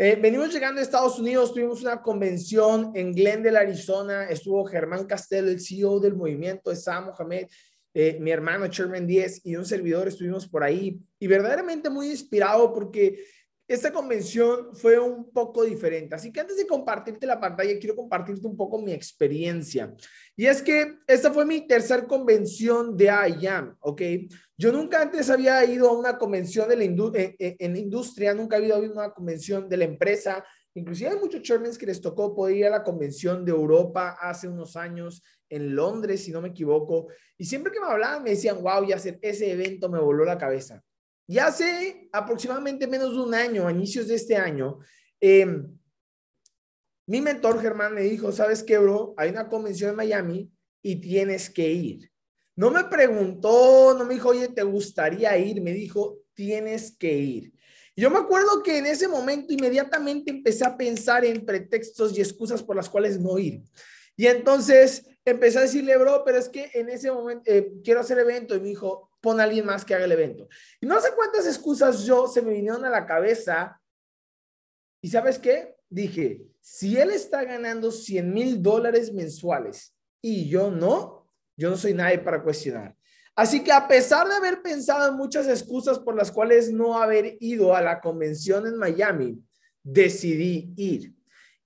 Eh, venimos llegando a Estados Unidos, tuvimos una convención en Glendale, Arizona, estuvo Germán Castell, el CEO del movimiento, Sam Mohamed, eh, mi hermano Sherman 10 y un servidor estuvimos por ahí y verdaderamente muy inspirado porque esta convención fue un poco diferente. Así que antes de compartirte la pantalla, quiero compartirte un poco mi experiencia. Y es que esta fue mi tercer convención de IAM, ¿ok? Yo nunca antes había ido a una convención de la en, industria, nunca había ido a una convención de la empresa. Inclusive hay muchos chairmans que les tocó poder ir a la convención de Europa hace unos años en Londres, si no me equivoco. Y siempre que me hablaban me decían, wow, ya ese evento me voló la cabeza. Y hace aproximadamente menos de un año, a inicios de este año, em, mi mentor Germán me dijo, ¿sabes qué, bro? Hay una convención en Miami y tienes que ir. No me preguntó, no me dijo, oye, ¿te gustaría ir? Me dijo, tienes que ir. Yo me acuerdo que en ese momento inmediatamente empecé a pensar en pretextos y excusas por las cuales no ir. Y entonces empecé a decirle, bro, pero es que en ese momento eh, quiero hacer evento. Y me dijo, pon a alguien más que haga el evento. Y no sé cuántas excusas yo se me vinieron a la cabeza. ¿Y sabes qué? Dije, si él está ganando 100 mil dólares mensuales y yo no, yo no soy nadie para cuestionar. Así que a pesar de haber pensado en muchas excusas por las cuales no haber ido a la convención en Miami, decidí ir.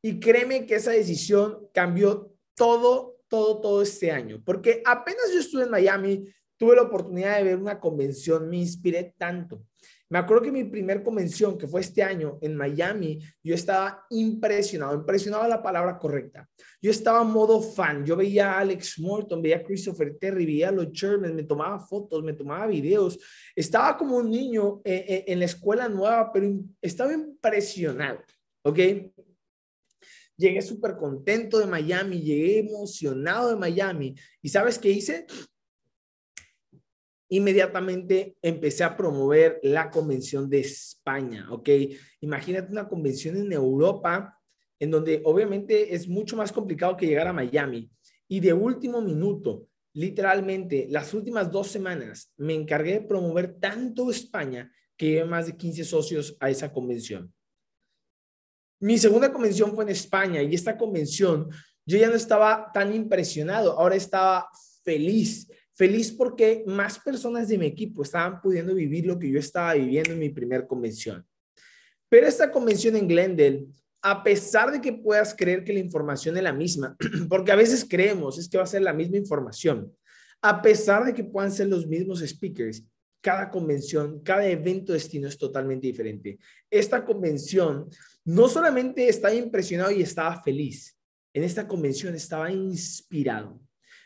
Y créeme que esa decisión cambió todo, todo, todo este año, porque apenas yo estuve en Miami, tuve la oportunidad de ver una convención, me inspiré tanto. Me acuerdo que mi primer convención, que fue este año en Miami, yo estaba impresionado, impresionado la palabra correcta. Yo estaba modo fan, yo veía a Alex Morton, veía a Christopher Terry, veía a los Sherman, me tomaba fotos, me tomaba videos. Estaba como un niño eh, eh, en la escuela nueva, pero estaba impresionado, ¿ok? Llegué súper contento de Miami, llegué emocionado de Miami. ¿Y sabes qué hice? Inmediatamente empecé a promover la convención de España, ¿ok? Imagínate una convención en Europa en donde obviamente es mucho más complicado que llegar a Miami. Y de último minuto, literalmente, las últimas dos semanas, me encargué de promover tanto España que llevé más de 15 socios a esa convención. Mi segunda convención fue en España y esta convención yo ya no estaba tan impresionado, ahora estaba feliz, feliz porque más personas de mi equipo estaban pudiendo vivir lo que yo estaba viviendo en mi primer convención. Pero esta convención en Glendale, a pesar de que puedas creer que la información es la misma, porque a veces creemos es que va a ser la misma información, a pesar de que puedan ser los mismos speakers, cada convención, cada evento destino es totalmente diferente. Esta convención no solamente estaba impresionado y estaba feliz, en esta convención estaba inspirado.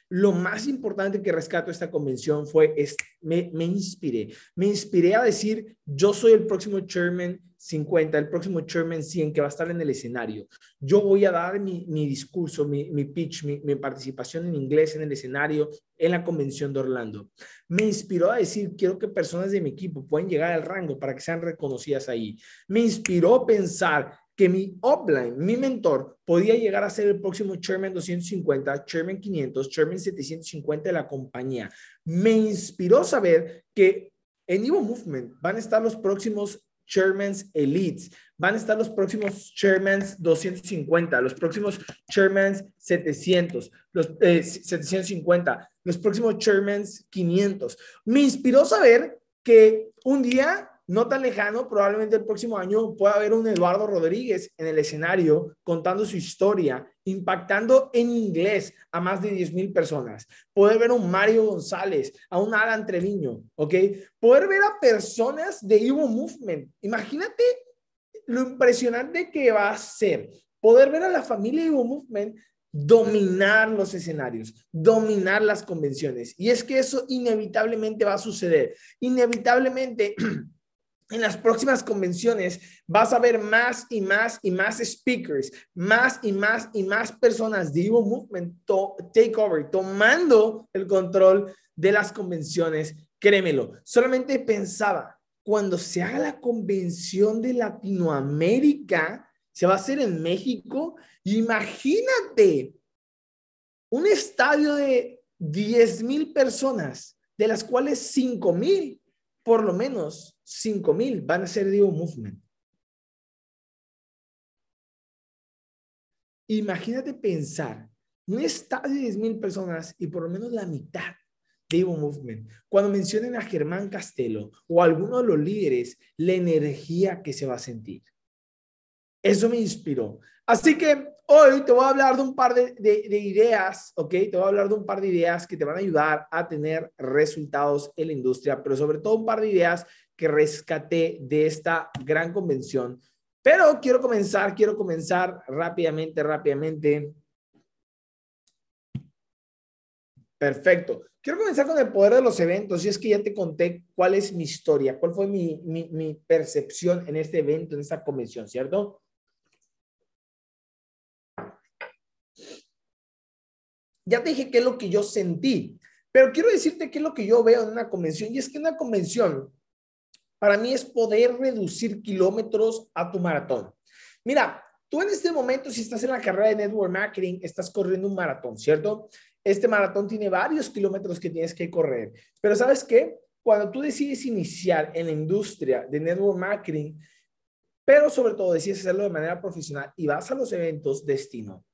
Lo más importante que rescato esta convención fue, me, me inspiré, me inspiré a decir, yo soy el próximo chairman 50, el próximo chairman 100 que va a estar en el escenario. Yo voy a dar mi, discurso, mi, pitch, mi, mi, participación en inglés en el escenario en la convención de Orlando. Me inspiró a decir, quiero que personas de mi equipo puedan llegar al rango para que sean reconocidas ahí. Me inspiró a pensar que mi upline, mi mentor, podía llegar a ser el próximo Chairman 250, Chairman 500, Chairman 750 de la compañía. Me inspiró saber que en Evo Movement van a estar los próximos Chairmans Elites, van a estar los próximos Chairmans 250, los próximos Chairmans 700, los 750, eh, los próximos Chairmans 500. Me inspiró saber que un día no tan lejano, probablemente el próximo año pueda haber un Eduardo Rodríguez en el escenario contando su historia, impactando en inglés a más de 10 mil personas. Poder ver a un Mario González, a un Alan Treviño, ¿ok? Poder ver a personas de Evo Movement. Imagínate lo impresionante que va a ser poder ver a la familia Evo Movement dominar los escenarios, dominar las convenciones. Y es que eso inevitablemente va a suceder. Inevitablemente en las próximas convenciones vas a ver más y más y más speakers, más y más y más personas de Evo Movement Takeover, tomando el control de las convenciones. Créemelo, solamente pensaba, cuando se haga la convención de Latinoamérica, se va a hacer en México, imagínate un estadio de 10 mil personas, de las cuales 5 mil por lo menos 5 mil van a ser de movement. imagínate pensar un estadio de 10 mil personas y por lo menos la mitad de Evo Movement. Cuando mencionen a Germán Castelo o a alguno de los líderes, la energía que se va a sentir. Eso me inspiró. Así que hoy te voy a hablar de un par de, de, ideas, ¿ok? Te voy a hablar de un par de ideas que te van a ayudar a tener resultados en la industria, pero sobre todo un par de ideas que rescaté de esta gran convención. Pero quiero comenzar, quiero comenzar rápidamente, rápidamente Perfecto. Quiero comenzar con el poder de los eventos. Y es que ya te conté cuál es mi historia, cuál fue mi, mi, percepción en este evento, en esta convención, ¿cierto? Ya te dije qué es lo que yo sentí, pero quiero decirte qué es lo que yo veo en una convención. Y es que una convención, para mí, es poder reducir kilómetros a tu maratón. Mira, tú en este momento, si estás en la carrera de Network Marketing, estás corriendo un maratón, ¿cierto? Este maratón tiene varios kilómetros que tienes que correr. Pero ¿sabes qué? Cuando tú decides iniciar en la industria de network marketing, pero sobre todo decides hacerlo de manera profesional y vas a los eventos destino,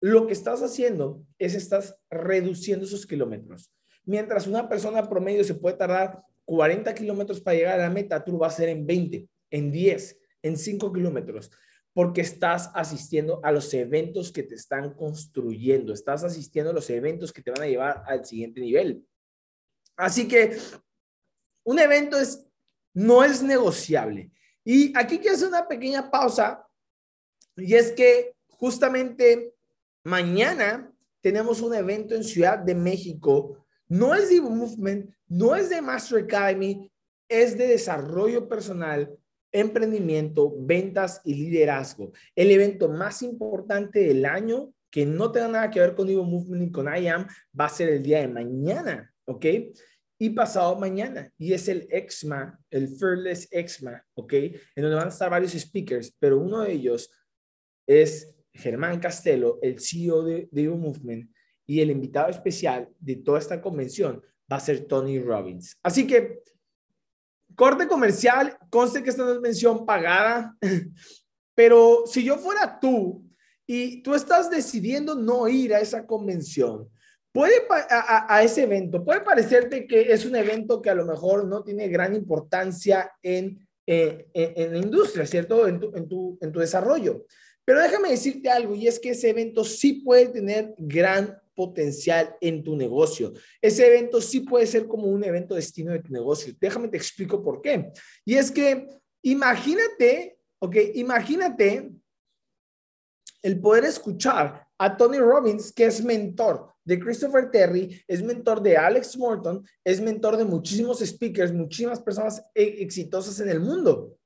lo que estás haciendo es estás reduciendo esos kilómetros. Mientras una persona promedio se puede tardar 40 kilómetros para llegar a la meta, tú lo vas a hacer en 20, en 10, en 5 kilómetros porque estás asistiendo a los eventos que te están construyendo, estás asistiendo a los eventos que te van a llevar al siguiente nivel. Así que un evento es, no es negociable. Y aquí quiero hacer una pequeña pausa, y es que justamente mañana tenemos un evento en Ciudad de México. No es de Movement, no es de Master Academy, es de desarrollo personal emprendimiento, ventas y liderazgo. El evento más importante del año que no tenga nada que ver con Evo Movement ni con IAM va a ser el día de mañana, ¿ok? Y pasado mañana. Y es el EXMA, el Fearless EXMA, ¿ok? En donde van a estar varios speakers, pero uno de ellos es Germán Castelo, el CEO de, de Evo Movement, y el invitado especial de toda esta convención va a ser Tony Robbins. Así que Corte comercial, conste que esta no es mención pagada, pero si yo fuera tú y tú estás decidiendo no ir a esa convención, puede a, ese evento, puede parecerte que es un evento que a lo mejor no tiene gran importancia en, eh, en, la industria, ¿cierto? En tu, en, tu, en tu desarrollo. Pero déjame decirte algo, y es que ese evento sí puede tener gran potencial en tu negocio. Ese evento sí puede ser como un evento destino de tu negocio. Déjame te explico por qué. Y es que imagínate, ok, imagínate el poder escuchar a Tony Robbins, que es mentor de Christopher Terry, es mentor de Alex Morton, es mentor de muchísimos speakers, muchísimas personas e-, exitosas en el mundo.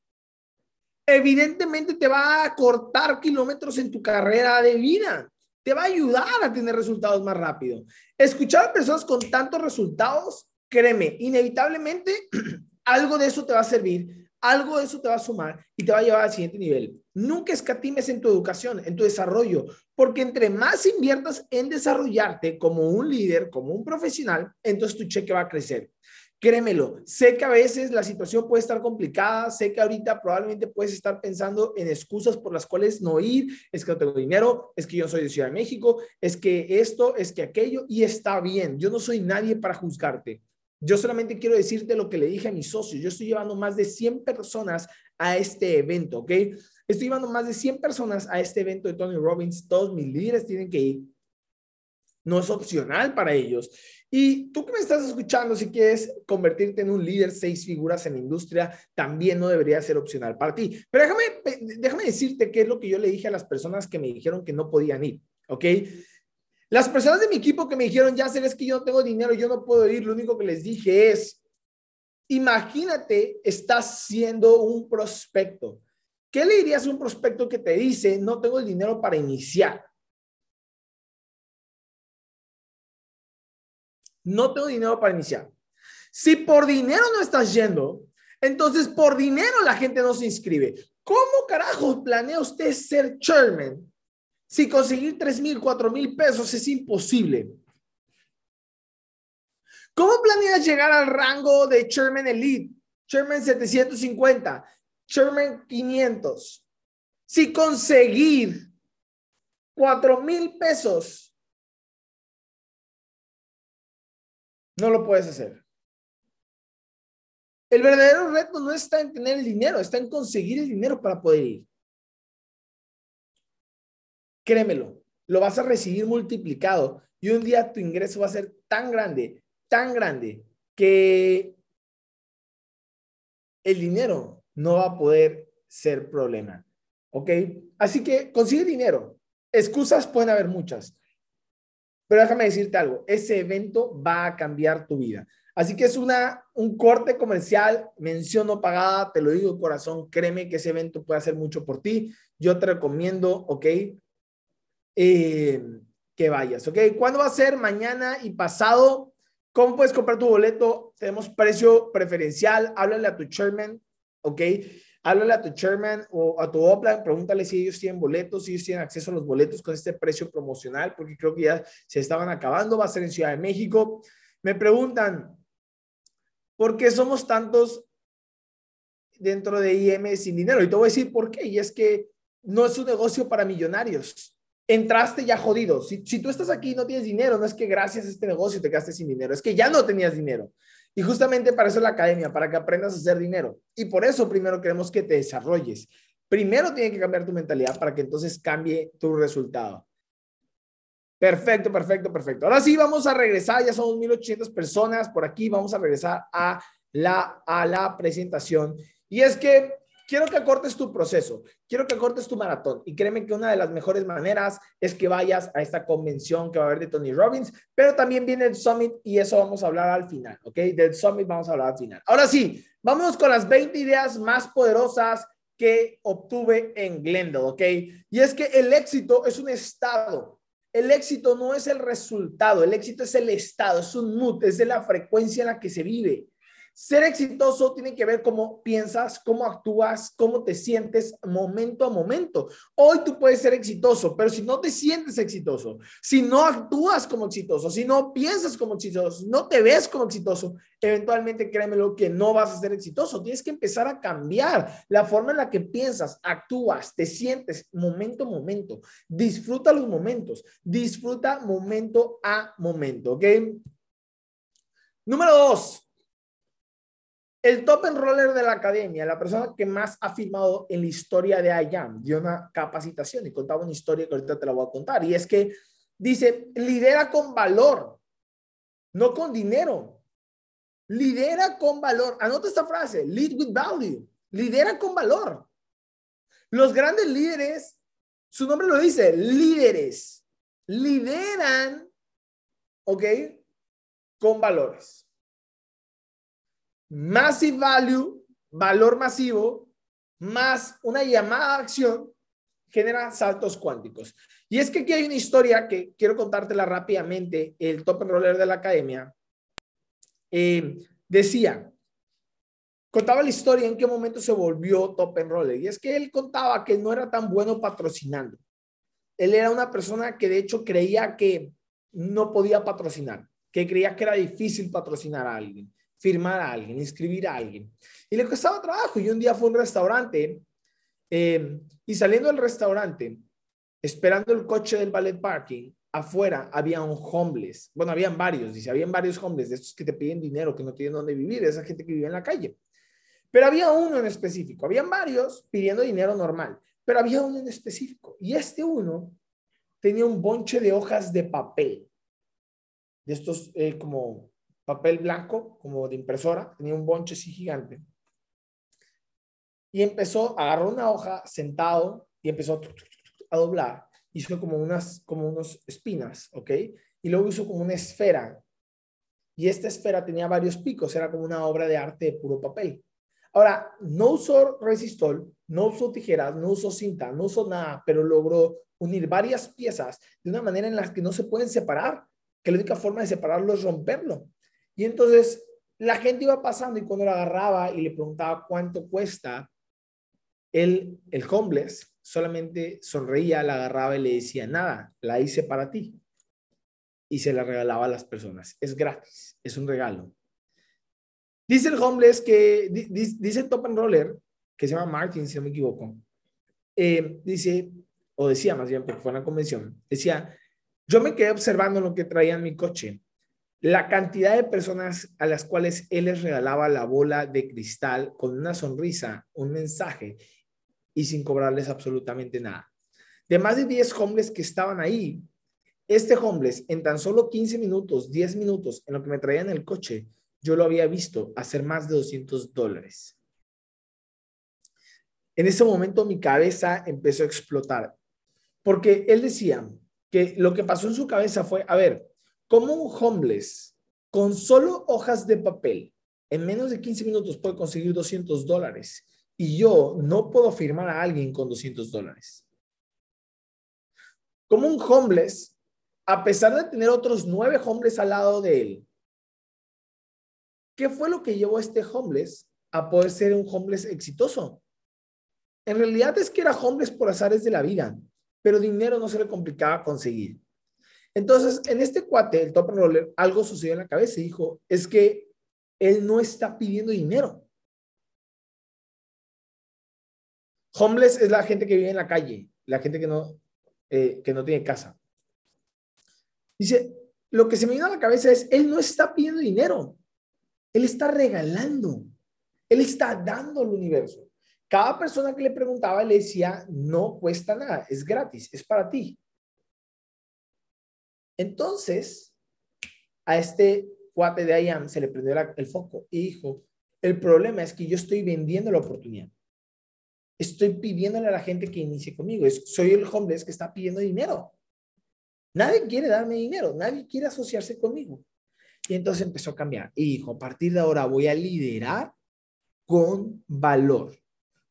Evidentemente te va a cortar kilómetros en tu carrera de vida te va a ayudar a tener resultados más rápido. Escuchar a personas con tantos resultados, créeme, inevitablemente algo de eso te va a servir, algo de eso te va a sumar y te va a llevar al siguiente nivel. Nunca escatimes en tu educación, en tu desarrollo, porque entre más inviertas en desarrollarte como un líder, como un profesional, entonces tu cheque va a crecer. Créemelo, sé que a veces la situación puede estar complicada, sé que ahorita probablemente puedes estar pensando en excusas por las cuales no ir, es que no tengo dinero, es que yo soy de Ciudad de México, es que esto, es que aquello, y está bien, yo no soy nadie para juzgarte. Yo solamente quiero decirte lo que le dije a mis socios, yo estoy llevando más de 100 personas a este evento, ¿ok? Estoy llevando más de 100 personas a este evento de Tony Robbins, todos mis líderes tienen que ir, no es opcional para ellos. Y tú que me estás escuchando, si quieres convertirte en un líder seis figuras en la industria, también no debería ser opcional para ti. Pero déjame, déjame decirte qué es lo que yo le dije a las personas que me dijeron que no podían ir, ¿ok? Las personas de mi equipo que me dijeron, ya sabes que yo no tengo dinero, yo no puedo ir, lo único que les dije es, imagínate, estás siendo un prospecto. ¿Qué le dirías a un prospecto que te dice, no tengo el dinero para iniciar? No tengo dinero para iniciar. Si por dinero no estás yendo, entonces por dinero la gente no se inscribe. ¿Cómo carajo planea usted ser chairman si conseguir 3 mil, 4 mil pesos es imposible? ¿Cómo planeas llegar al rango de chairman elite, chairman 750, chairman 500? Si conseguir cuatro mil pesos, no lo puedes hacer. El verdadero reto no está en tener el dinero, está en conseguir el dinero para poder ir. Créemelo, lo vas a recibir multiplicado y un día tu ingreso va a ser tan grande, tan grande, que el dinero no va a poder ser problema. ¿Ok? Así que consigue dinero. Excusas pueden haber muchas. Pero déjame decirte algo, ese evento va a cambiar tu vida. Así que es una, un corte comercial, mención no pagada, te lo digo corazón, créeme que ese evento puede hacer mucho por ti. Yo te recomiendo, ¿ok? Eh, que vayas, ¿ok? ¿Cuándo va a ser? Mañana y pasado. ¿Cómo puedes comprar tu boleto? Tenemos precio preferencial. Háblale a tu chairman, ¿ok? Háblale a tu chairman o a tu Oplan, pregúntale si ellos tienen boletos, si ellos tienen acceso a los boletos con este precio promocional, porque creo que ya se estaban acabando. Va a ser en Ciudad de México. Me preguntan, ¿por qué somos tantos dentro de IM sin dinero? Y te voy a decir por qué. Y es que no es un negocio para millonarios entraste ya jodido. Si, tú estás aquí y no tienes dinero, no es que gracias a este negocio te gastes sin dinero, es que ya no tenías dinero. Y justamente para eso es la academia, para que aprendas a hacer dinero. Y por eso primero queremos que te desarrolles. Primero tiene que cambiar tu mentalidad para que entonces cambie tu resultado. Perfecto, perfecto, perfecto. Ahora sí, vamos a regresar, ya somos 1800 personas por aquí, vamos a regresar a la, a la presentación. Y es que quiero que acortes tu proceso, quiero que acortes tu maratón. Y créeme que una de las mejores maneras es que vayas a esta convención que va a haber de Tony Robbins, pero también viene el Summit y eso vamos a hablar al final, ¿ok? Del Summit vamos a hablar al final. Ahora sí, vamos con las 20 ideas más poderosas que obtuve en Glendale, ¿ok? Y es que el éxito es un estado. El éxito no es el resultado, el éxito es el estado, es un mood, es de la frecuencia en la que se vive. Ser exitoso tiene que ver cómo piensas, cómo actúas, cómo te sientes momento a momento. Hoy tú puedes ser exitoso, pero si no te sientes exitoso, si no actúas como exitoso, si no piensas como exitoso, no te ves como exitoso, eventualmente créemelo que no vas a ser exitoso. Tienes que empezar a cambiar la forma en la que piensas, actúas, te sientes momento a momento. Disfruta los momentos, disfruta momento a momento, ¿ok? Número dos, el top enroller de la academia, la persona que más ha firmado en la historia de IAM, dio una capacitación y contaba una historia que ahorita te la voy a contar. Y es que dice, lidera con valor, no con dinero. Lidera con valor. Anota esta frase, lead with value. Lidera con valor. Los grandes líderes, su nombre lo dice, líderes, lideran, ¿ok? Con valores. Massive value, valor masivo, más una llamada a acción, genera saltos cuánticos. Y es que aquí hay una historia que quiero contártela rápidamente. El top enroller de la academia eh, decía, contaba la historia en qué momento se volvió top enroller. Y es que él contaba que no era tan bueno patrocinando. Él era una persona que de hecho creía que no podía patrocinar, que creía que era difícil patrocinar a alguien firmar a alguien, inscribir a alguien. Y le costaba trabajo. Y un día fue a un restaurante eh, y saliendo del restaurante, esperando el coche del ballet parking, afuera había un homeless. Bueno, habían varios, dice, habían varios homeless de estos que te piden dinero, que no tienen dónde vivir, esa gente que vive en la calle. Pero había uno en específico, habían varios pidiendo dinero normal, pero había uno en específico. Y este uno tenía un bonche de hojas de papel, de estos eh, como papel blanco, como de impresora, tenía un bonche así gigante. Y empezó, agarró una hoja sentado y empezó a doblar. Hizo como unas, como unos espinas, ¿ok? Y luego hizo como una esfera. Y esta esfera tenía varios picos, era como una obra de arte de puro papel. Ahora, no usó resistol, no usó tijeras, no usó cinta, no usó nada, pero logró unir varias piezas de una manera en la que no se pueden separar, que la única forma de separarlo es romperlo. Y entonces la gente iba pasando y cuando lo agarraba y le preguntaba cuánto cuesta, él, el homeless, solamente sonreía, la agarraba y le decía, nada, la hice para ti. Y se la regalaba a las personas. Es gratis, es un regalo. Dice el homeless que, dice el top and roller, que se llama Martin, si no me equivoco, eh, dice, o decía más bien, porque fue una convención, decía, yo me quedé observando lo que traía en mi coche, la cantidad de personas a las cuales él les regalaba la bola de cristal con una sonrisa, un mensaje y sin cobrarles absolutamente nada. De más de 10 hombres que estaban ahí, este homeless en tan solo 15 minutos, 10 minutos en lo que me traía en el coche, yo lo había visto hacer más de 200 dólares. En ese momento mi cabeza empezó a explotar, porque él decía que lo que pasó en su cabeza fue, a ver, ¿cómo un homeless con solo hojas de papel en menos de 15 minutos puede conseguir 200 dólares y yo no puedo firmar a alguien con 200 dólares? Como un homeless, a pesar de tener otros nueve homeless al lado de él, ¿qué fue lo que llevó a este homeless a poder ser un homeless exitoso? En realidad es que era homeless por azares de la vida, pero dinero no se le complicaba conseguir. Entonces, en este cuate, el top roller, algo sucedió en la cabeza y dijo, es que él no está pidiendo dinero. Homeless es la gente que vive en la calle, la gente que no, eh, que no tiene casa. Dice, lo que se me vino a la cabeza es, él no está pidiendo dinero, él está regalando, él está dando al universo. Cada persona que le preguntaba le decía, no cuesta nada, es gratis, es para ti. Entonces, a este cuate de IAM se le prendió el foco y dijo, el problema es que yo estoy vendiendo la oportunidad. Estoy pidiéndole a la gente que inicie conmigo. soy el homeless que está pidiendo dinero. Nadie quiere darme dinero, nadie quiere asociarse conmigo. Y entonces empezó a cambiar y dijo, a partir de ahora voy a liderar con valor.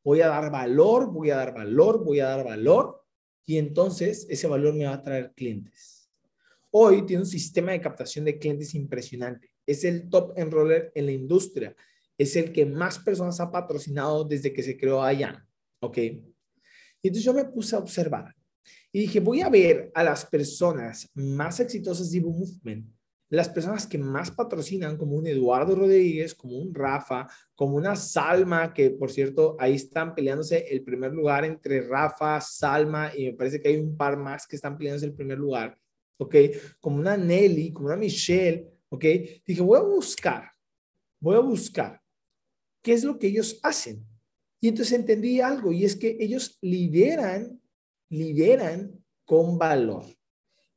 Voy a dar valor, voy a dar valor, voy a dar valor y entonces ese valor me va a traer clientes. Hoy tiene un sistema de captación de clientes impresionante. Es el top enroller en la industria. Es el que más personas ha patrocinado desde que se creó allá. ¿Ok? Y entonces yo me puse a observar y dije, voy a ver a las personas más exitosas de Evo Movement las personas que más patrocinan, como un Eduardo Rodríguez, como un Rafa, como una Salma, que por cierto, ahí están peleándose el primer lugar entre Rafa, Salma, y me parece que hay un par más que están peleándose el primer lugar, ¿ok? Como una Nelly, como una Michelle, ¿ok? Dije, voy a buscar, voy a buscar qué es lo que ellos hacen. Y entonces entendí algo, y es que ellos lideran, lideran con valor.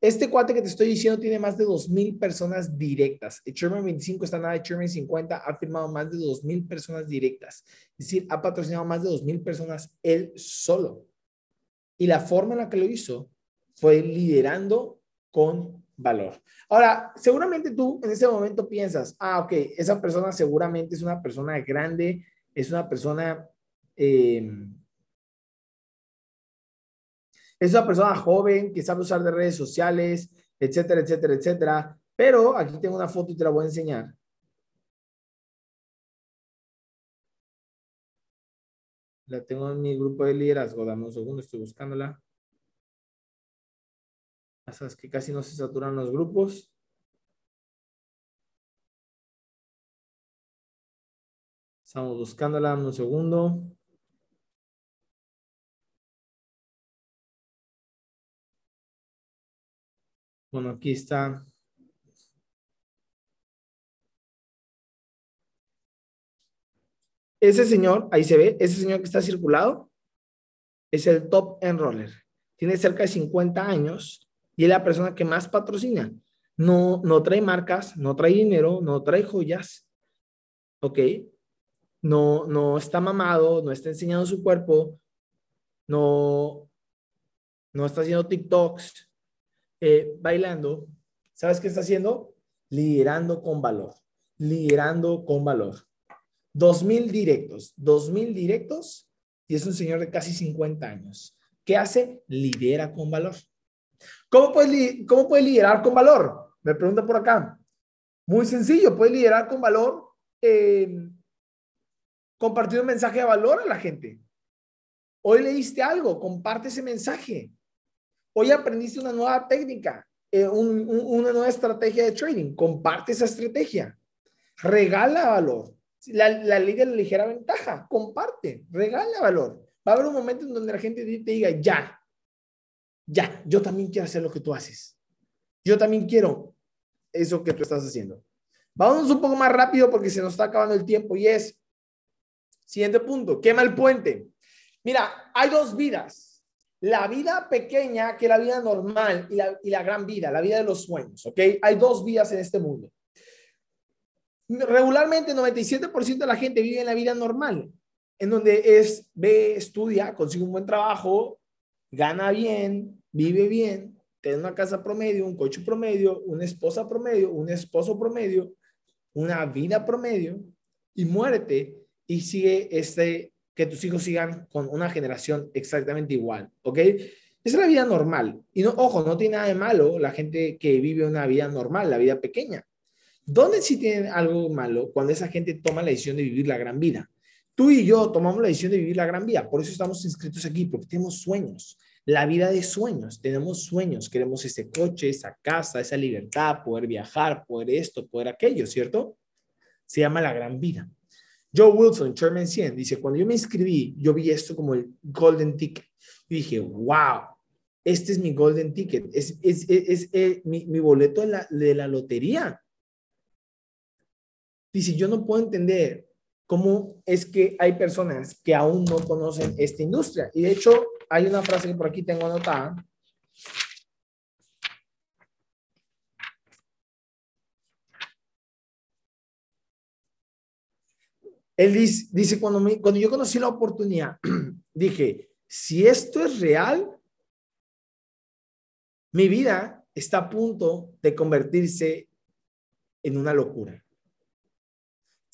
Este cuate que te estoy diciendo tiene más de 2.000 personas directas. El Chairman 25 está nada de Chairman 50, ha firmado más de 2.000 personas directas. Es decir, ha patrocinado más de 2.000 personas él solo. Y la forma en la que lo hizo fue liderando con valor. Ahora, seguramente tú en ese momento piensas, ah, ok, esa persona seguramente es una persona grande, es una persona... Eh, es una persona joven que sabe usar de redes sociales, etcétera, etcétera, etcétera. Pero aquí tengo una foto y te la voy a enseñar. La tengo en mi grupo de liderazgo. Dame un segundo, estoy buscándola. Sabes que casi no se saturan los grupos. Estamos buscándola, un segundo. Bueno, aquí está. Ese señor, ahí se ve, ese señor que está circulado, es el top enroller. Tiene cerca de 50 años y es la persona que más patrocina. No, no trae marcas, no trae dinero, no trae joyas. ¿Ok? No, no está mamado, no está enseñando su cuerpo, no, no está haciendo TikToks, eh, bailando, ¿sabes qué está haciendo? Liderando con valor, liderando con valor. Dos mil directos, dos mil directos y es un señor de casi 50 años. ¿Qué hace? Lidera con valor. ¿Cómo puede, cómo puede liderar con valor? Me pregunta por acá. Muy sencillo, puede liderar con valor eh, compartir un mensaje de valor a la gente. Hoy leíste algo, comparte ese mensaje. Hoy aprendiste una nueva técnica, eh, una nueva estrategia de trading. Comparte esa estrategia. Regala valor. La, la ley la ligera ventaja. Comparte. Regala valor. Va a haber un momento en donde la gente te diga, ya, ya, yo también quiero hacer lo que tú haces. Yo también quiero eso que tú estás haciendo. Vamos un poco más rápido porque se nos está acabando el tiempo y es, siguiente punto, quema el puente. Mira, hay dos vidas. La vida pequeña, que la vida normal, y la, y la gran vida, la vida de los sueños, ¿ok? Hay dos vidas en este mundo. Regularmente, 97% de la gente vive en la vida normal, en donde es, ve, estudia, consigue un buen trabajo, gana bien, vive bien, tiene una casa promedio, un coche promedio, una esposa promedio, un esposo promedio, una vida promedio y muérete y sigue este, que tus hijos sigan con una generación exactamente igual, ¿ok? Es la vida normal. Y no, ojo, no tiene nada de malo la gente que vive una vida normal, la vida pequeña. ¿Dónde sí tiene algo malo? Cuando esa gente toma la decisión de vivir la gran vida. Tú y yo tomamos la decisión de vivir la gran vida, por eso estamos inscritos aquí, porque tenemos sueños, la vida de sueños, tenemos sueños, queremos ese coche, esa casa, esa libertad, poder viajar, poder esto, poder aquello, ¿cierto? Se llama la gran vida. Joe Wilson, Chairman 100, dice, cuando yo me inscribí, yo vi esto como el golden ticket. Y dije, wow, este es mi golden ticket, es, es, es, mi, mi, boleto de la, de la lotería. Dice, yo no puedo entender cómo es que hay personas que aún no conocen esta industria. Y de hecho, hay una frase que por aquí tengo anotada. Él dice, cuando, cuando yo conocí la oportunidad, dije, si esto es real, mi vida está a punto de convertirse en una locura.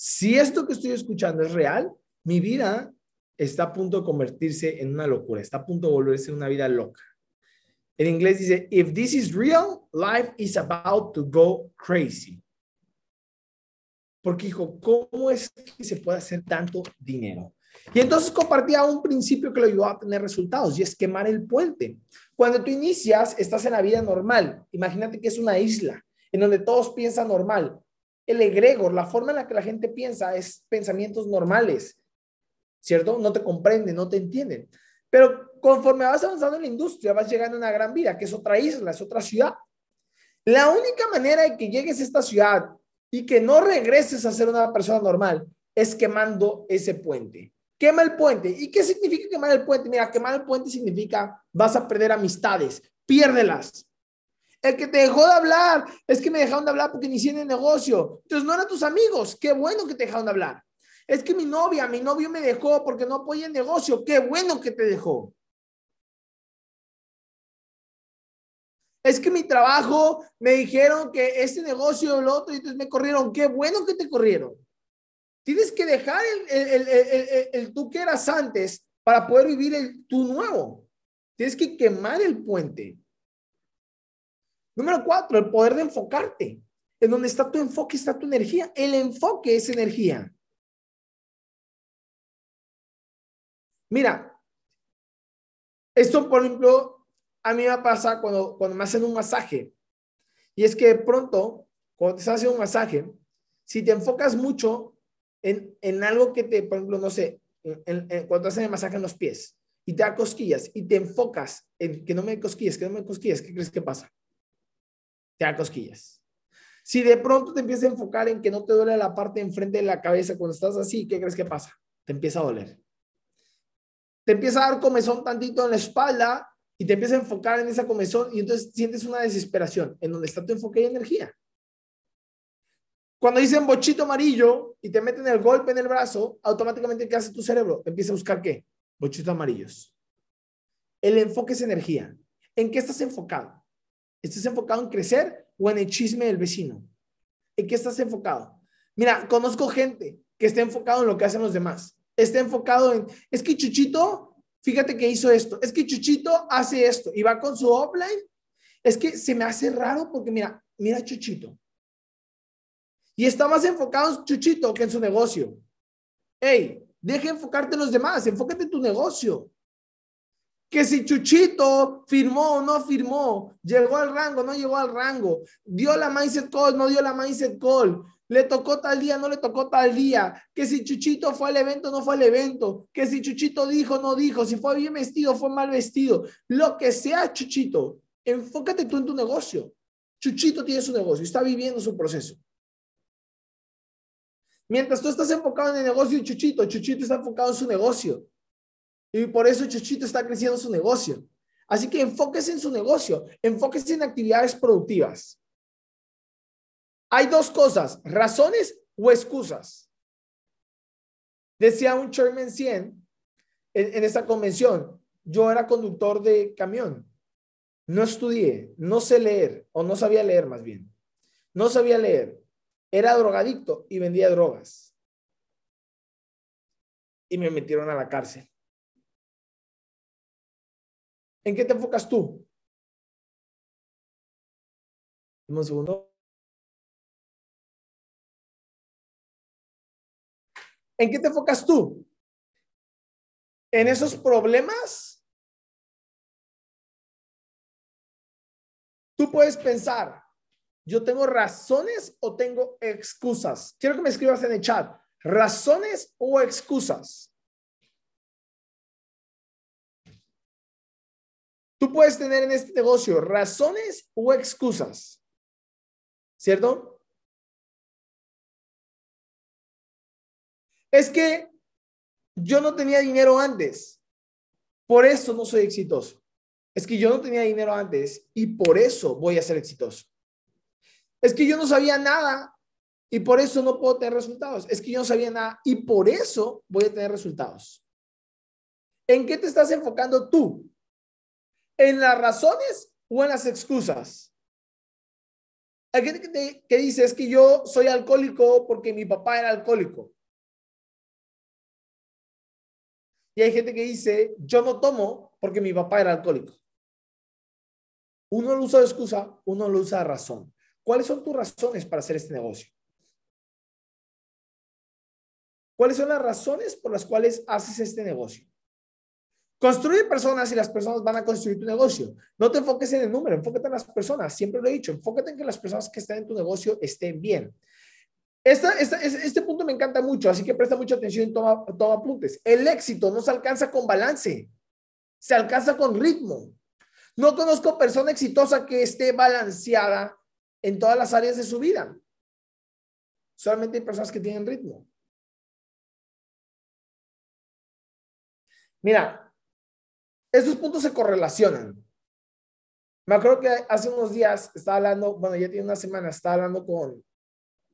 Si esto que estoy escuchando es real, mi vida está a punto de convertirse en una locura, está a punto de volverse una vida loca. En inglés dice, if this is real, life is about to go crazy. Porque dijo, ¿cómo es que se puede hacer tanto dinero? Y entonces compartía un principio que lo ayudó a tener resultados y es quemar el puente. Cuando tú inicias, estás en la vida normal. Imagínate que es una isla en donde todos piensan normal el egregor, la forma en la que la gente piensa es pensamientos normales, ¿cierto? No te comprenden, no te entienden. Pero conforme vas avanzando en la industria, vas llegando a una gran vida, que es otra isla, es otra ciudad. La única manera de que llegues a esta ciudad y que no regreses a ser una persona normal es quemando ese puente. Quema el puente. ¿Y qué significa quemar el puente? Mira, quemar el puente significa vas a perder amistades, piérdelas. El que te dejó de hablar es que me dejaron de hablar porque en el negocio. Entonces no eran tus amigos. Qué bueno que te dejaron de hablar. Es que mi novia, mi novio me dejó porque no apoya el negocio. Qué bueno que te dejó. Es que mi trabajo me dijeron que este negocio o lo otro y entonces me corrieron. Qué bueno que te corrieron. Tienes que dejar el, el, el, tú que eras antes para poder vivir el tú nuevo. Tienes que quemar el puente. Número cuatro, el poder de enfocarte. En donde está tu enfoque, está tu energía. El enfoque es energía. Mira, esto, por ejemplo, a mí me pasa cuando, cuando me hacen un masaje. Y es que de pronto, cuando te estás haciendo un masaje, si te enfocas mucho en, en algo que te, por ejemplo, no sé, cuando te hacen el masaje en los pies y te da cosquillas y te enfocas en que no me cosquillas, que no me cosquillas, ¿qué crees que pasa? Da cosquillas. Si de pronto te empiezas a enfocar en que no te duele la parte enfrente de la cabeza cuando estás así, ¿qué crees que pasa? Te empieza a doler. Te empieza a dar comezón tantito en la espalda y te empieza a enfocar en esa comezón y entonces sientes una desesperación en donde está tu enfoque y energía. Cuando dicen bochito amarillo y te meten el golpe en el brazo, automáticamente ¿qué hace tu cerebro? Empieza a buscar qué? Bochitos amarillos. El enfoque es energía. ¿En qué estás enfocado? ¿Estás enfocado en crecer o en el chisme del vecino? ¿En qué estás enfocado? Mira, conozco gente que está enfocado en lo que hacen los demás. Está enfocado en, es que Chuchito, fíjate que hizo esto. Es que Chuchito hace esto y va con su offline. Es que se me hace raro porque mira, mira Chuchito. Y está más enfocado en Chuchito que en su negocio. Hey, deja enfocarte en los demás, enfócate en tu negocio que si Chuchito firmó o no firmó, llegó al rango, no llegó al rango, dio la mindset call, no dio la mindset call, le tocó tal día, no le tocó tal día, que si Chuchito fue al evento, no fue al evento, que si Chuchito dijo, no dijo, si fue bien vestido, fue mal vestido, lo que sea Chuchito, enfócate tú en tu negocio. Chuchito tiene su negocio, está viviendo su proceso. Mientras tú estás enfocado en el negocio de Chuchito, Chuchito está enfocado en su negocio. Y por eso Chuchito está creciendo su negocio. Así que enfóquese en su negocio, enfóquese en actividades productivas. Hay dos cosas, razones o excusas. Decía un Chairman 100 en, en esta convención, yo era conductor de camión, no estudié, no sé leer, o no sabía leer más bien, no sabía leer, era drogadicto y vendía drogas. Y me metieron a la cárcel. ¿En qué te enfocas tú? Un segundo. ¿En qué te enfocas tú? ¿En esos problemas? Tú puedes pensar, ¿yo tengo razones o tengo excusas? Quiero que me escribas en el chat, ¿razones o excusas? Tú puedes tener en este negocio razones o excusas, ¿cierto? Es que yo no tenía dinero antes, por eso no soy exitoso. Es que yo no tenía dinero antes y por eso voy a ser exitoso. Es que yo no sabía nada y por eso no puedo tener resultados. Es que yo no sabía nada y por eso voy a tener resultados. ¿En qué te estás enfocando tú? ¿En las razones o en las excusas? Hay gente que, dice es que yo soy alcohólico porque mi papá era alcohólico. Y hay gente que dice yo no tomo porque mi papá era alcohólico. Uno lo usa de excusa, uno lo usa de razón. ¿Cuáles son tus razones para hacer este negocio? ¿Cuáles son las razones por las cuales haces este negocio? Construye personas y las personas van a construir tu negocio. No te enfoques en el número, enfócate en las personas. Siempre lo he dicho, enfócate en que las personas que están en tu negocio estén bien. este punto me encanta mucho, así que presta mucha atención y toma, toma apuntes. El éxito no se alcanza con balance, se alcanza con ritmo. No conozco persona exitosa que esté balanceada en todas las áreas de su vida. Solamente hay personas que tienen ritmo. Mira, esos puntos se correlacionan. Me acuerdo que hace unos días estaba hablando, bueno, ya tiene una semana, estaba hablando con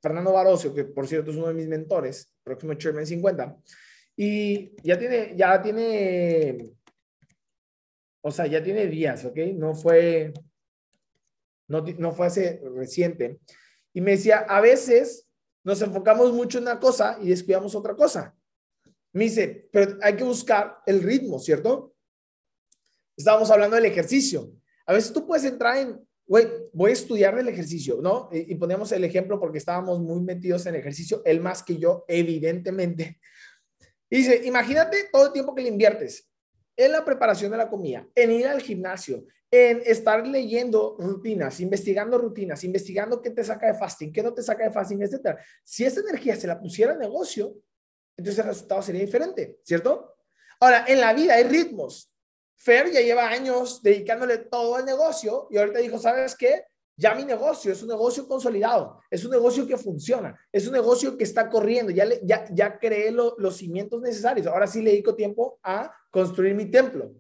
Fernando Barocio, que por cierto es uno de mis mentores, próximo Chairman 50, y ya tiene, ya tiene, o sea, ya tiene días, ¿ok? No fue, no, no fue hace reciente. Y me decía, a veces nos enfocamos mucho en una cosa y descuidamos otra cosa. Me dice, pero hay que buscar el ritmo, ¿cierto? Estábamos hablando del ejercicio. A veces tú puedes entrar en, güey, voy a estudiar del ejercicio, ¿no? Y, y ponemos el ejemplo porque estábamos muy metidos en ejercicio, él más que yo, evidentemente. Y dice, imagínate todo el tiempo que le inviertes en la preparación de la comida, en ir al gimnasio, en estar leyendo rutinas, investigando rutinas, investigando qué te saca de fasting, qué no te saca de fasting, etc. Si esa energía se la pusiera al negocio, entonces el resultado sería diferente, ¿cierto? Ahora, en la vida hay ritmos. Fer ya lleva años dedicándole todo al negocio y ahorita dijo, ¿sabes qué? Ya mi negocio es un negocio consolidado, es un negocio que funciona, es un negocio que está corriendo, ya, ya, ya creé los cimientos necesarios, ahora sí le dedico tiempo a construir mi templo,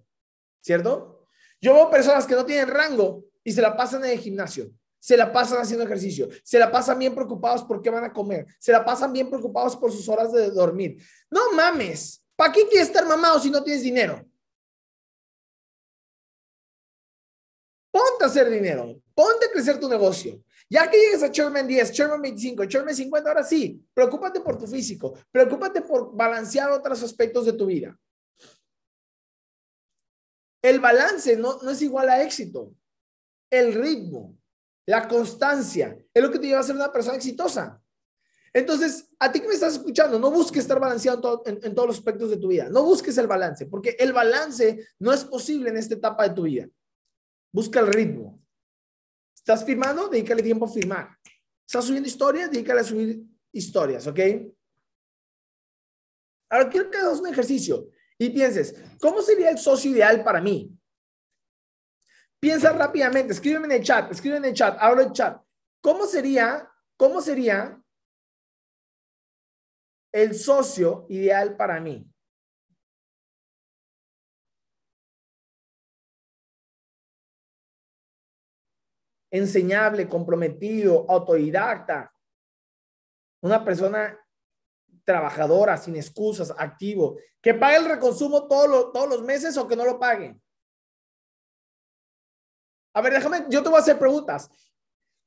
¿cierto? Yo veo personas que no tienen rango y se la pasan en el gimnasio, se la pasan haciendo ejercicio, se la pasan bien preocupados por qué van a comer, se la pasan bien preocupados por sus horas de dormir. No mames, ¿para qué quieres estar mamado si no tienes dinero? Hacer dinero, ponte a crecer tu negocio. Ya que llegues a Chairman 10, Chairman 25, Chairman 50, ahora sí, preocúpate por tu físico, preocúpate por balancear otros aspectos de tu vida. El balance no, no es igual a éxito. El ritmo, la constancia, es lo que te lleva a ser una persona exitosa. Entonces, a ti que me estás escuchando, no busques estar balanceado en, todos los aspectos de tu vida. No busques el balance, porque el balance no es posible en esta etapa de tu vida. Busca el ritmo. ¿Estás firmando? Dedícale tiempo a firmar. ¿Estás subiendo historias? Dedícale a subir historias, ¿ok? Ahora quiero que hagas un ejercicio y pienses, ¿cómo sería el socio ideal para mí? Piensa rápidamente, escríbeme en el chat, escríbeme en el chat, abro el chat. ¿Cómo sería, cómo sería el socio ideal para mí? Enseñable, comprometido, autodidacta. Una persona trabajadora, sin excusas, activo, que pague el reconsumo todos todos los meses o que no lo pague. A ver, déjame, yo te voy a hacer preguntas.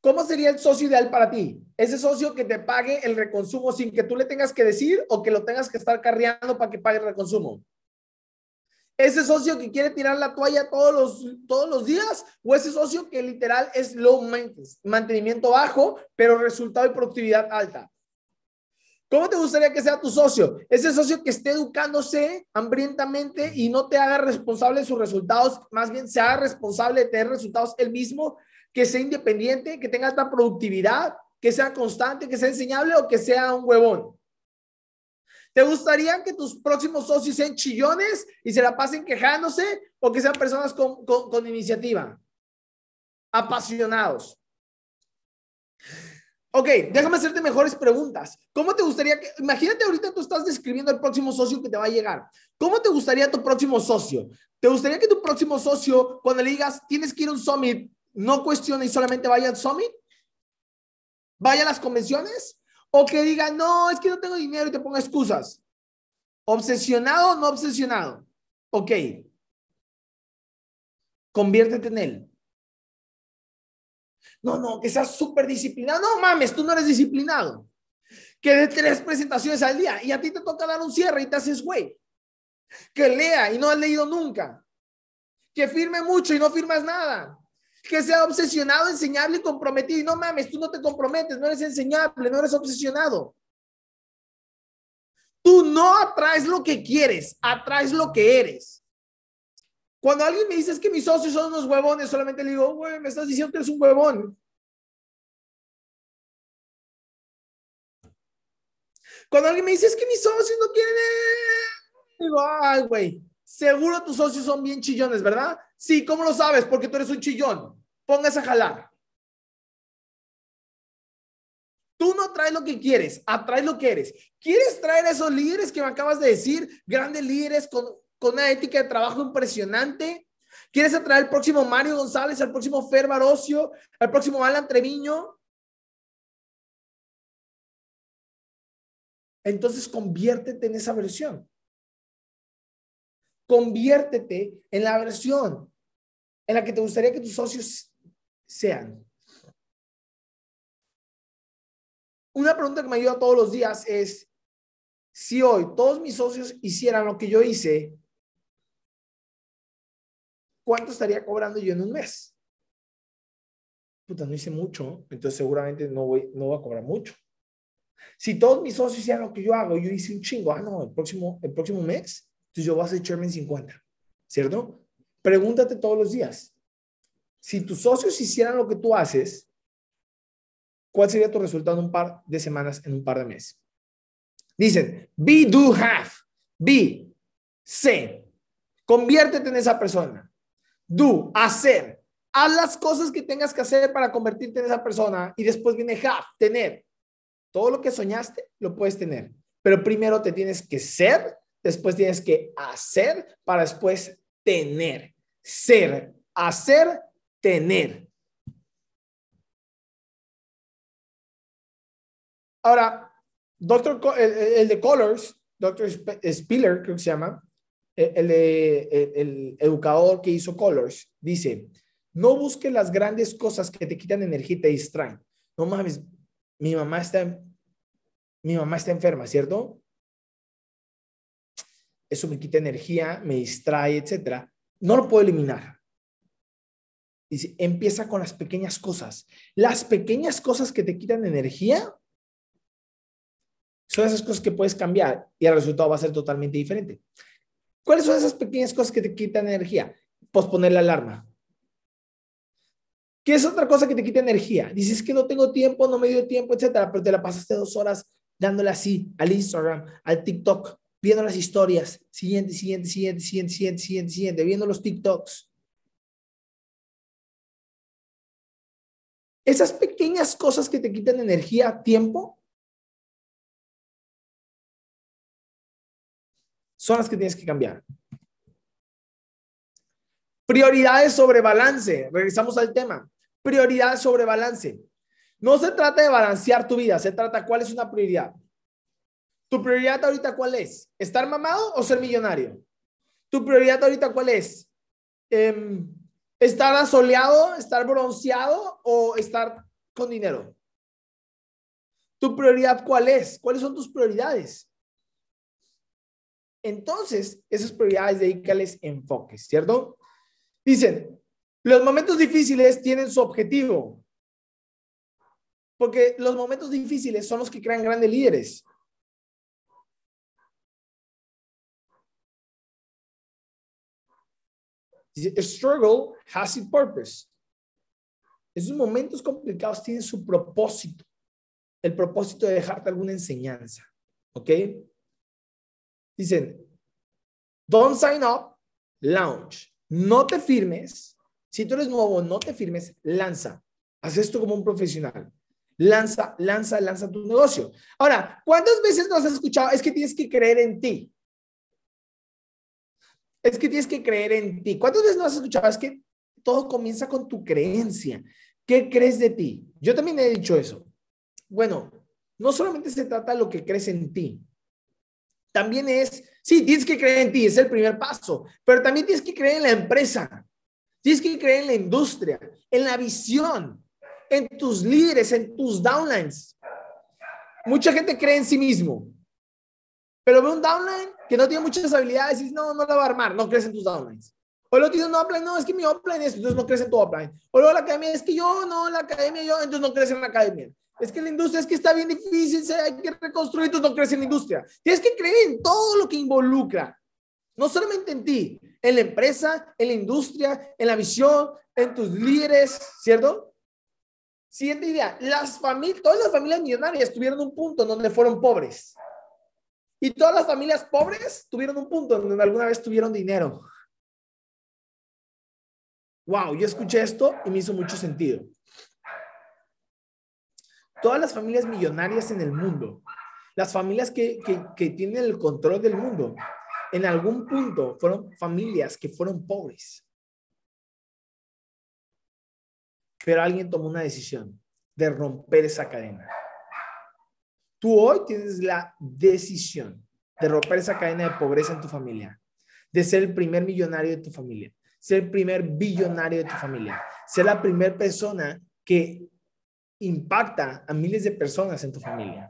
¿Cómo sería el socio ideal para ti? Ese socio que te pague el reconsumo sin que tú le tengas que decir o que lo tengas que estar carreando para que pague el reconsumo. Ese socio que quiere tirar la toalla todos los, todos los días o ese socio que literal es low maintenance, mantenimiento bajo, pero resultado y productividad alta. ¿Cómo te gustaría que sea tu socio? Ese socio que esté educándose hambrientamente y no te haga responsable de sus resultados, más bien se haga responsable de tener resultados él mismo, que sea independiente, que tenga alta productividad, que sea constante, que sea enseñable o que sea un huevón. ¿Te gustaría que tus próximos socios sean chillones y se la pasen quejándose o que sean personas con, con iniciativa? Apasionados. Ok, déjame hacerte mejores preguntas. ¿Cómo te gustaría que, imagínate ahorita tú estás describiendo el próximo socio que te va a llegar. ¿Cómo te gustaría tu próximo socio? ¿Te gustaría que tu próximo socio, cuando le digas, tienes que ir a un summit, no cuestione y solamente vaya al summit? ¿Vaya a las convenciones? ¿O que diga, no, es que no tengo dinero y te ponga excusas? ¿Obsesionado o no obsesionado? Ok. Conviértete en él. No, no, que seas súper disciplinado. No mames, tú no eres disciplinado. Que de tres presentaciones al día y a ti te toca dar un cierre y te haces güey. Que lea y no has leído nunca. Que firme mucho y no firmas nada. Que sea obsesionado, enseñable y comprometido. Y no mames, tú no te comprometes, no eres enseñable, no eres obsesionado. Tú no atraes lo que quieres, atraes lo que eres. Cuando alguien me dice es que mis socios son unos huevones, solamente le digo, güey, me estás diciendo que eres un huevón. Cuando alguien me dice es que mis socios no quieren, digo, ay, güey, seguro tus socios son bien chillones, ¿verdad? Sí, ¿cómo lo sabes? Porque tú eres un chillón. Póngase a jalar. Tú no traes lo que quieres, atraes lo que eres. ¿Quieres traer a esos líderes que me acabas de decir? Grandes líderes con con una ética de trabajo impresionante. ¿Quieres atraer al próximo Mario González, al próximo Fer Barocio, al próximo Alan Treviño? Entonces conviértete en esa versión. Conviértete en la versión en la que te gustaría que tus socios sean. Una pregunta que me ayuda todos los días es, si hoy todos mis socios hicieran lo que yo hice, ¿cuánto estaría cobrando yo en un mes? Puta, no hice mucho, entonces seguramente no voy, no voy a cobrar mucho. Si todos mis socios hicieran lo que yo hago, yo hice un chingo, ah, no, el próximo, el próximo mes, entonces yo voy a ser chairman 50, ¿cierto? Pregúntate todos los días, si tus socios hicieran lo que tú haces, ¿cuál sería tu resultado en un par de semanas, en un par de meses? Dicen, be, do, have, be, sé, conviértete en esa persona. Do, hacer. Haz las cosas que tengas que hacer para convertirte en esa persona y después viene have, tener. Todo lo que soñaste lo puedes tener, pero primero te tienes que ser, después tienes que hacer para después tener. Ser, hacer, tener. Ahora, doctor, el, de Colors, Doctor Spiller, creo que se llama, el, el, educador que hizo Colors, dice, no busques las grandes cosas que te quitan energía y te distraen. No mames, mi mamá está, mi mamá está enferma, ¿cierto? Eso me quita energía, me distrae, etcétera. No lo puedo eliminar. Dice, empieza con las pequeñas cosas. Las pequeñas cosas que te quitan energía son esas cosas que puedes cambiar y el resultado va a ser totalmente diferente. ¿Cuáles son esas pequeñas cosas que te quitan energía? Posponer la alarma. ¿Qué es otra cosa que te quita energía? Dices que no tengo tiempo, no me dio tiempo, etcétera, pero te la pasaste dos horas dándole así al Instagram, al TikTok, viendo las historias, siguiente, siguiente, siguiente, siguiente, siguiente, siguiente, siguiente, viendo los TikToks. Esas pequeñas cosas que te quitan energía, tiempo, son las que tienes que cambiar. Prioridades sobre balance. Regresamos al tema. Prioridades sobre balance. No se trata de balancear tu vida, se trata cuál es una prioridad. ¿Tu prioridad ahorita cuál es? ¿Estar mamado o ser millonario? ¿Tu prioridad ahorita cuál es? Em, ¿Estar asoleado, estar bronceado o estar con dinero? ¿Tu prioridad cuál es? ¿Cuáles son tus prioridades? Entonces, esas prioridades, dedícales enfoques, ¿cierto? Dicen, los momentos difíciles tienen su objetivo. Porque los momentos difíciles son los que crean grandes líderes. Struggle has its purpose. Esos momentos complicados tienen su propósito. El propósito de dejarte alguna enseñanza. ¿Ok? Dicen, don't sign up, launch. No te firmes. Si tú eres nuevo, no te firmes, lanza. Haz esto como un profesional. Lanza, lanza, lanza tu negocio. Ahora, ¿cuántas veces nos has escuchado? Es que tienes que creer en ti. Es que tienes que creer en ti. ¿Cuántas veces nos has escuchado? Es que todo comienza con tu creencia. ¿Qué crees de ti? Yo también he dicho eso. Bueno, no solamente se trata de lo que crees en ti, también es, sí, tienes que creer en ti, es el primer paso, pero también tienes que creer en la empresa, tienes que creer en la industria, en la visión, en tus líderes, en tus downlines. Mucha gente cree en sí mismo, pero ve un downline que no tiene muchas habilidades y dice, no, no la va a armar, no crees en tus downlines. O lo tiene un upline, no, es que mi upline es, entonces no crees en tu upline. O luego la academia, es que yo, no, la academia, yo, entonces no crees en la academia. Es que la industria es que está bien difícil, se hay que reconstruir, entonces no crees en la industria. Tienes que creer en todo lo que involucra, no solamente en ti, en la empresa, en la industria, en la visión, en tus líderes, ¿cierto? Siguiente idea, las familias, todas las familias millonarias tuvieron un punto en donde fueron pobres. Y todas las familias pobres tuvieron un punto donde alguna vez tuvieron dinero. Wow, yo escuché esto y me hizo mucho sentido todas las familias millonarias en el mundo, las familias que, tienen el control del mundo, en algún punto fueron familias que fueron pobres. Pero alguien tomó una decisión de romper esa cadena. Tú hoy tienes la decisión de romper esa cadena de pobreza en tu familia, de ser el primer millonario de tu familia, ser el primer billonario de tu familia, ser la primera persona que impacta a miles de personas en tu familia.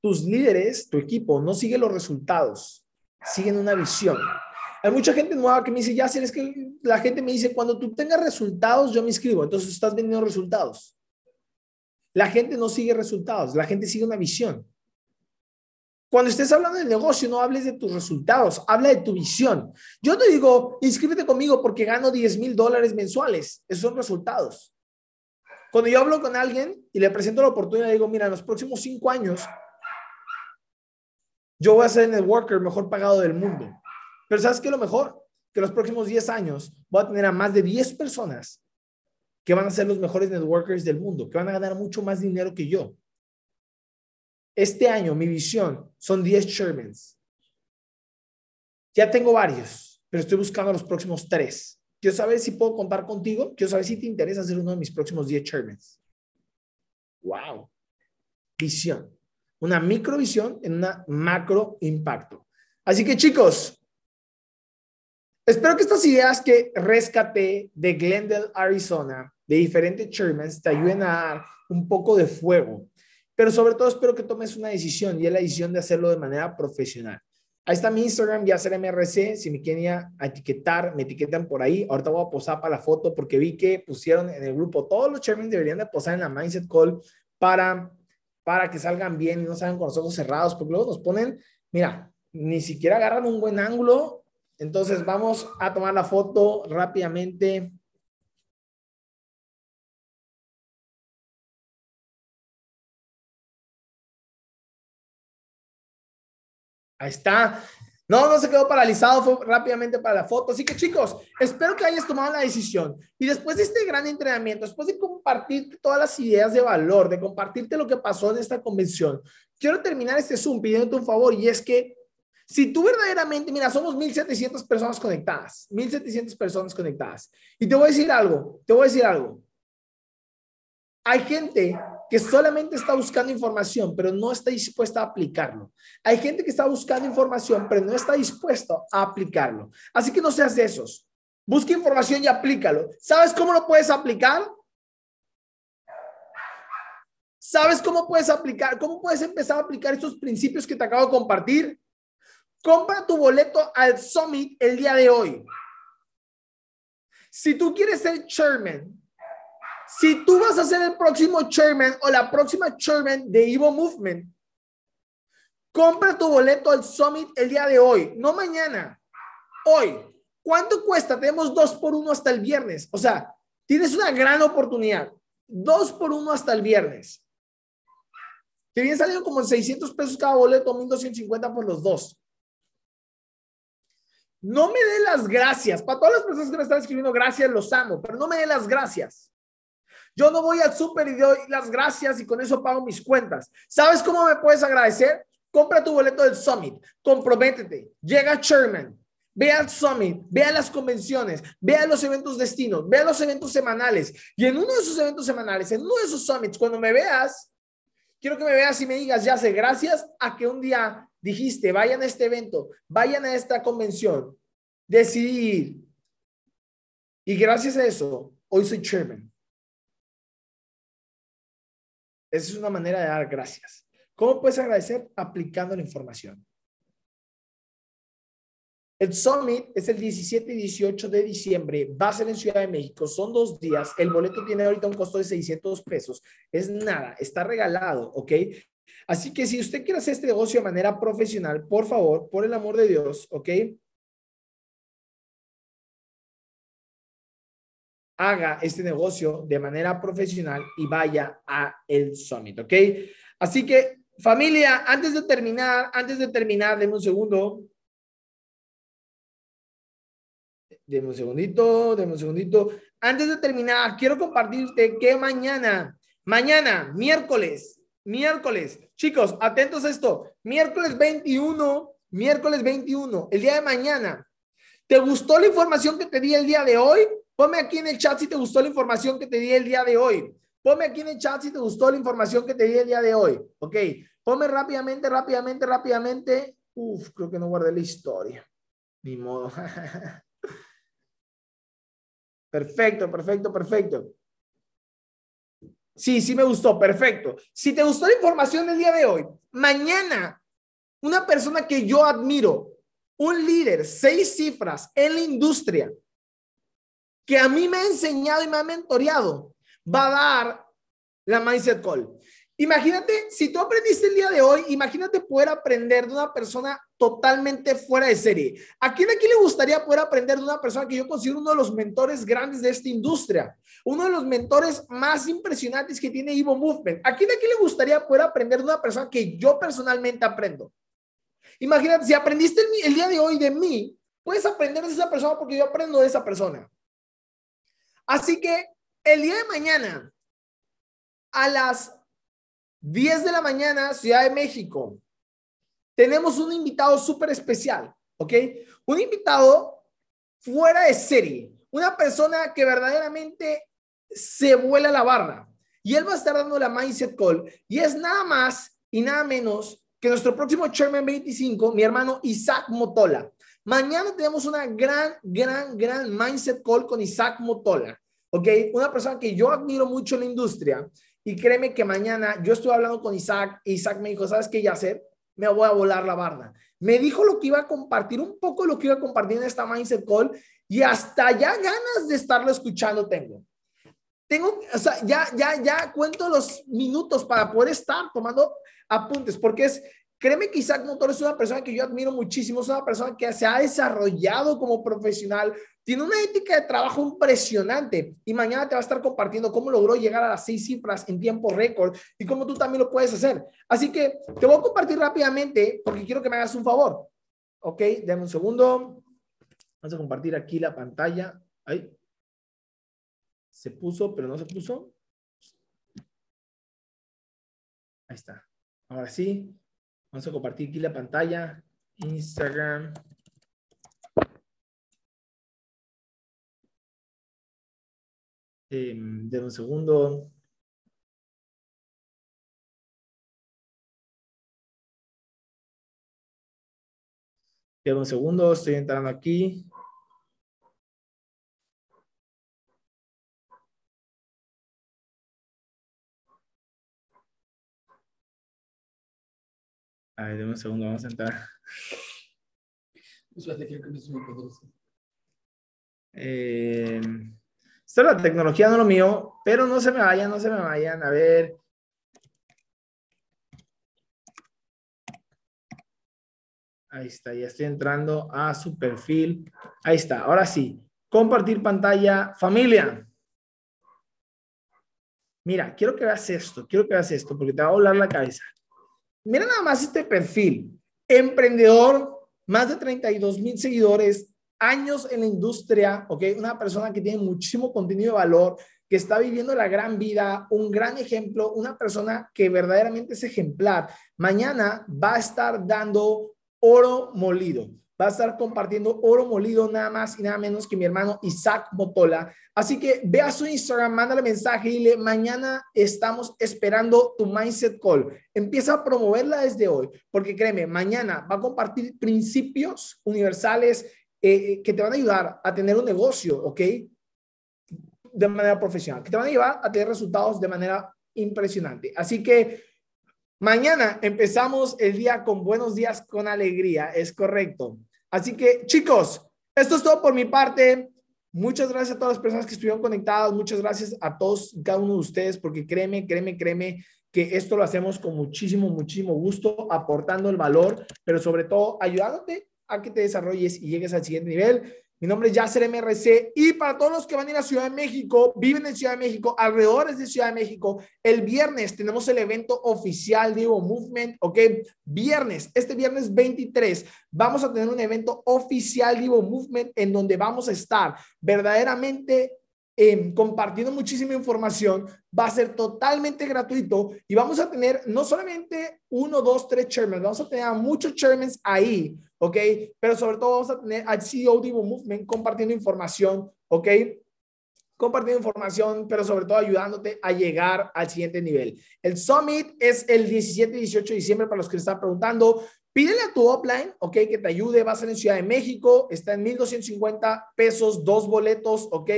Tus líderes, tu equipo, no sigue los resultados, siguen una visión. Hay mucha gente nueva que me dice, ya, si es que la gente me dice, cuando tú tengas resultados, yo me inscribo. Entonces estás vendiendo resultados. La gente no sigue resultados, la gente sigue una visión. Cuando estés hablando del negocio, no hables de tus resultados, habla de tu visión. Yo te digo, inscríbete conmigo porque gano 10 mil dólares mensuales. Esos son resultados. Cuando yo hablo con alguien y le presento la oportunidad, digo, mira, en los próximos cinco años, yo voy a ser el networker mejor pagado del mundo. Pero ¿sabes qué? Lo mejor, que los próximos 10 años voy a tener a más de 10 personas que van a ser los mejores networkers del mundo, que van a ganar mucho más dinero que yo. Este año mi visión son 10 Shermans. Ya tengo varios, pero estoy buscando los próximos tres. Quiero saber si puedo contar contigo. Quiero saber si te interesa ser uno de mis próximos 10 Shermans. Wow. Visión. Una microvisión en una macro impacto. Así que chicos, espero que estas ideas que rescaté de Glendale, Arizona, de diferentes Shermans, te ayuden a dar un poco de fuego pero sobre todo espero que tomes una decisión y es la decisión de hacerlo de manera profesional. Ahí está mi Instagram, ya será MRC. Si me quieren etiquetar, me etiquetan por ahí. Ahorita voy a posar para la foto porque vi que pusieron en el grupo, todos los chairmen deberían de posar en la Mindset Call para, para que salgan bien y no salgan con los ojos cerrados, porque luego nos ponen, mira, ni siquiera agarran un buen ángulo. Entonces vamos a tomar la foto rápidamente. Ahí está. No, no se quedó paralizado, fue rápidamente para la foto. Así que chicos, espero que hayas tomado la decisión. Y después de este gran entrenamiento, después de compartir todas las ideas de valor, de compartirte lo que pasó en esta convención, quiero terminar este Zoom pidiéndote un favor y es que si tú verdaderamente, mira, somos 1700 personas conectadas, 1700 personas conectadas. Y te voy a decir algo, te voy a decir algo. Hay gente que solamente está buscando información, pero no está dispuesta a aplicarlo. Hay gente que está buscando información, pero no está dispuesto a aplicarlo. Así que no seas de esos. Busca información y aplícalo. ¿Sabes cómo lo puedes aplicar? ¿Sabes cómo puedes aplicar? ¿Cómo puedes empezar a aplicar estos principios que te acabo de compartir? Compra tu boleto al Summit el día de hoy. Si tú quieres ser chairman, si tú vas a ser el próximo chairman o la próxima chairman de Evo Movement, compra tu boleto al Summit el día de hoy, no mañana, hoy. ¿Cuánto cuesta? Tenemos dos por uno hasta el viernes. O sea, tienes una gran oportunidad. Dos por uno hasta el viernes. Te viene saliendo como 600 pesos cada boleto, 1250 por los dos. No me dé las gracias. Para todas las personas que me están escribiendo gracias, los amo, pero no me dé las gracias. Yo no voy al súper y doy las gracias y con eso pago mis cuentas. ¿Sabes cómo me puedes agradecer? Compra tu boleto del Summit, comprométete, llega a Sherman, ve al Summit, ve a las convenciones, ve a los eventos destinos, ve a los eventos semanales. Y en uno de esos eventos semanales, en uno de esos summits, cuando me veas, quiero que me veas y me digas, ya sé, gracias a que un día dijiste, vayan a este evento, vayan a esta convención, decidí Y gracias a eso, hoy soy chairman. Esa es una manera de dar gracias. ¿Cómo puedes agradecer? Aplicando la información. El Summit es el 17 y 18 de diciembre, va a ser en Ciudad de México, son dos días, el boleto tiene ahorita un costo de 600 pesos, es nada, está regalado, ¿ok? Así que si usted quiere hacer este negocio de manera profesional, por favor, por el amor de Dios, ¿ok? haga este negocio de manera profesional y vaya a el Summit, ¿ok? Así que, familia, antes de terminar, antes de terminar, denme un segundo. Denme un segundito, denme un segundito. Antes de terminar, quiero compartirte que mañana, mañana, miércoles, miércoles, chicos, atentos a esto, miércoles 21, miércoles 21, el día de mañana. ¿Te gustó la información que te di el día de hoy? Ponme aquí en el chat si te gustó la información que te di el día de hoy. Ponme aquí en el chat si te gustó la información que te di el día de hoy. Ok. Ponme rápidamente, rápidamente, rápidamente. Uf, creo que no guardé la historia. Ni modo. perfecto, perfecto, perfecto. Sí, sí me gustó, perfecto. Si te gustó la información del día de hoy, mañana, una persona que yo admiro, un líder, seis cifras en la industria, que a mí me ha enseñado y me ha mentoreado, va a dar la Mindset Call. Imagínate, si tú aprendiste el día de hoy, imagínate poder aprender de una persona totalmente fuera de serie. ¿A quién aquí le gustaría poder aprender de una persona que yo considero uno de los mentores grandes de esta industria? Uno de los mentores más impresionantes que tiene Evo Movement. ¿A quién aquí le gustaría poder aprender de una persona que yo personalmente aprendo? Imagínate, si aprendiste el, el día de hoy de mí, puedes aprender de esa persona porque yo aprendo de esa persona. Así que el día de mañana, a las 10 de la mañana, Ciudad de México, tenemos un invitado súper especial, ¿ok? Un invitado fuera de serie, una persona que verdaderamente se vuela la barra. Y él va a estar dando la Mindset Call. Y es nada más y nada menos que nuestro próximo Chairman 25, mi hermano Isaac Motola. Mañana tenemos una gran, gran, gran mindset call con Isaac Motola. ¿Ok? Una persona que yo admiro mucho en la industria. Y créeme que mañana yo estuve hablando con Isaac. Y Isaac me dijo, ¿sabes qué, hacer? Me voy a volar la barda. Me dijo lo que iba a compartir, un poco lo que iba a compartir en esta mindset call. Y hasta ya ganas de estarlo escuchando tengo. Tengo, o sea, ya, ya, ya cuento los minutos para poder estar tomando apuntes, porque es Créeme que Isaac Motor es una persona que yo admiro muchísimo, es una persona que se ha desarrollado como profesional, tiene una ética de trabajo impresionante y mañana te va a estar compartiendo cómo logró llegar a las seis cifras en tiempo récord y cómo tú también lo puedes hacer. Así que te voy a compartir rápidamente porque quiero que me hagas un favor. Ok, dame un segundo. Vamos a compartir aquí la pantalla. Ahí. Se puso, pero no se puso. Ahí está. Ahora sí. Vamos a compartir aquí la pantalla. Instagram. Eh, de un segundo. De un segundo, estoy entrando aquí. A ver, un segundo, vamos a entrar. Eh, esto es la tecnología, no lo mío, pero no se me vayan, no se me vayan. A ver. Ahí está, ya estoy entrando a su perfil. Ahí está, ahora sí. Compartir pantalla, familia. Mira, quiero que veas esto, quiero que veas esto, porque te va a volar la cabeza. Mira nada más este perfil. Emprendedor, más de 32 mil seguidores, años en la industria, ¿ok? Una persona que tiene muchísimo contenido de valor, que está viviendo la gran vida, un gran ejemplo, una persona que verdaderamente es ejemplar. Mañana va a estar dando oro molido. Va a estar compartiendo oro molido nada más y nada menos que mi hermano Isaac Motola. Así que ve a su Instagram, mándale mensaje y dile, mañana estamos esperando tu Mindset Call. Empieza a promoverla desde hoy, porque créeme, mañana va a compartir principios universales eh, eh, que te van a ayudar a tener un negocio, ¿ok? De manera profesional, que te van a llevar a tener resultados de manera impresionante. Así que mañana empezamos el día con buenos días, con alegría, es correcto. Así que chicos, esto es todo por mi parte. Muchas gracias a todas las personas que estuvieron conectadas. Muchas gracias a todos, cada uno de ustedes, porque créeme, créeme, créeme que esto lo hacemos con muchísimo, muchísimo gusto, aportando el valor, pero sobre todo ayudándote a que te desarrolles y llegues al siguiente nivel. Mi nombre es Yasser MRC y para todos los que van a ir a Ciudad de México, viven en Ciudad de México, alrededores de Ciudad de México, el viernes tenemos el evento oficial de Evo Movement, ¿ok? Viernes, este viernes 23, vamos a tener un evento oficial de Evo Movement en donde vamos a estar verdaderamente Em, compartiendo muchísima información. Va a ser totalmente gratuito y vamos a tener no solamente uno, dos, tres chairmen, vamos a tener a muchos chairmen ahí, ¿ok? Pero sobre todo vamos a tener al CEO de Movement compartiendo información, ¿ok? compartiendo información, pero sobre todo ayudándote a llegar al siguiente nivel. El Summit es el 17 y 18 de diciembre para los que están preguntando. Pídele a tu upline, ok, que te ayude. Va a ser en Ciudad de México. Está en 1250 pesos, dos boletos, ok.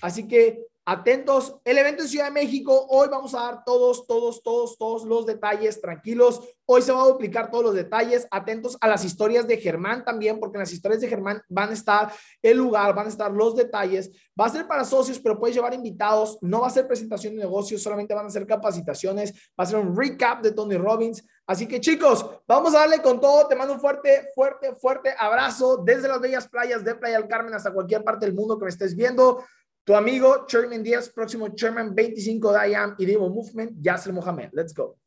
Así que atentos. El evento en Ciudad de México, hoy vamos a dar todos, todos, todos, todos los detalles, tranquilos. Hoy se va a duplicar todos los detalles. Atentos a las historias de Germán también, porque en las historias de Germán van a estar el lugar, van a estar los detalles. Va a ser para socios, pero puedes llevar invitados. No va a ser presentación de negocios, solamente van a ser capacitaciones. Va a ser un recap de Tony Robbins. Así que chicos, vamos a darle con todo. Te mando un fuerte, fuerte, fuerte abrazo desde las bellas playas de Playa del Carmen hasta cualquier parte del mundo que me estés viendo. Tu amigo Chairman 10, próximo Chairman 25 de IAM y Divo Movement, Yasser Mohamed. Let's go.